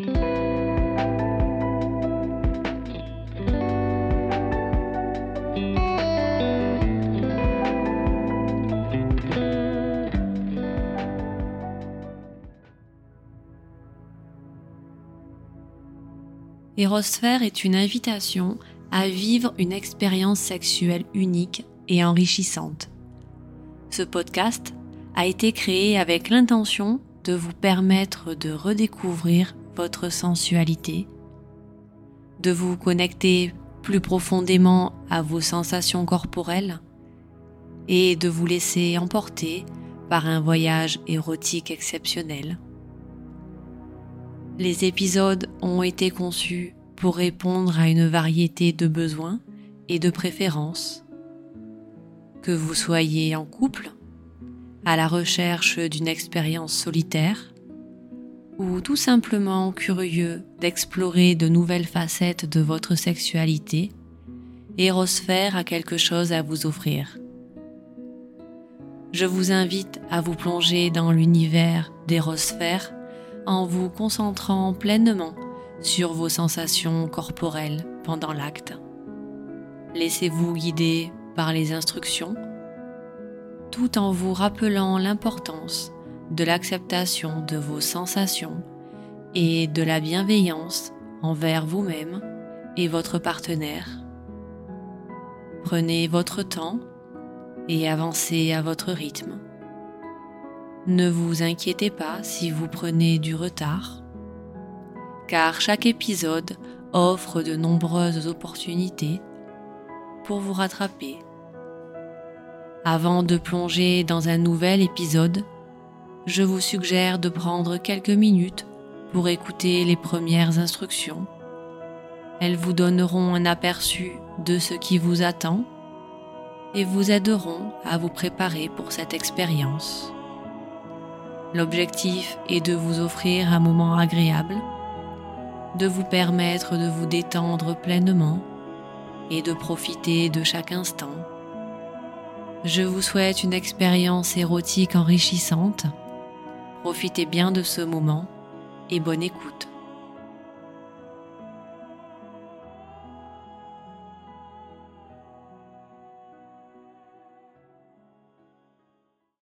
Érosphère est une invitation à vivre une expérience sexuelle unique et enrichissante. Ce podcast a été créé avec l'intention de vous permettre de redécouvrir votre sensualité, de vous connecter plus profondément à vos sensations corporelles et de vous laisser emporter par un voyage érotique exceptionnel. Les épisodes ont été conçus pour répondre à une variété de besoins et de préférences. Que vous soyez en couple, à la recherche d'une expérience solitaire, ou tout simplement curieux d'explorer de nouvelles facettes de votre sexualité, Érosphère a quelque chose à vous offrir. Je vous invite à vous plonger dans l'univers d'Érosphère en vous concentrant pleinement sur vos sensations corporelles pendant l'acte. Laissez-vous guider par les instructions tout en vous rappelant l'importance de l'acceptation de vos sensations et de la bienveillance envers vous-même et votre partenaire. Prenez votre temps et avancez à votre rythme. Ne vous inquiétez pas si vous prenez du retard, car chaque épisode offre de nombreuses opportunités pour vous rattraper. Avant de plonger dans un nouvel épisode, je vous suggère de prendre quelques minutes pour écouter les premières instructions. Elles vous donneront un aperçu de ce qui vous attend et vous aideront à vous préparer pour cette expérience. L'objectif est de vous offrir un moment agréable, de vous permettre de vous détendre pleinement et de profiter de chaque instant. Je vous souhaite une expérience érotique enrichissante. Profitez bien de ce moment et bonne écoute.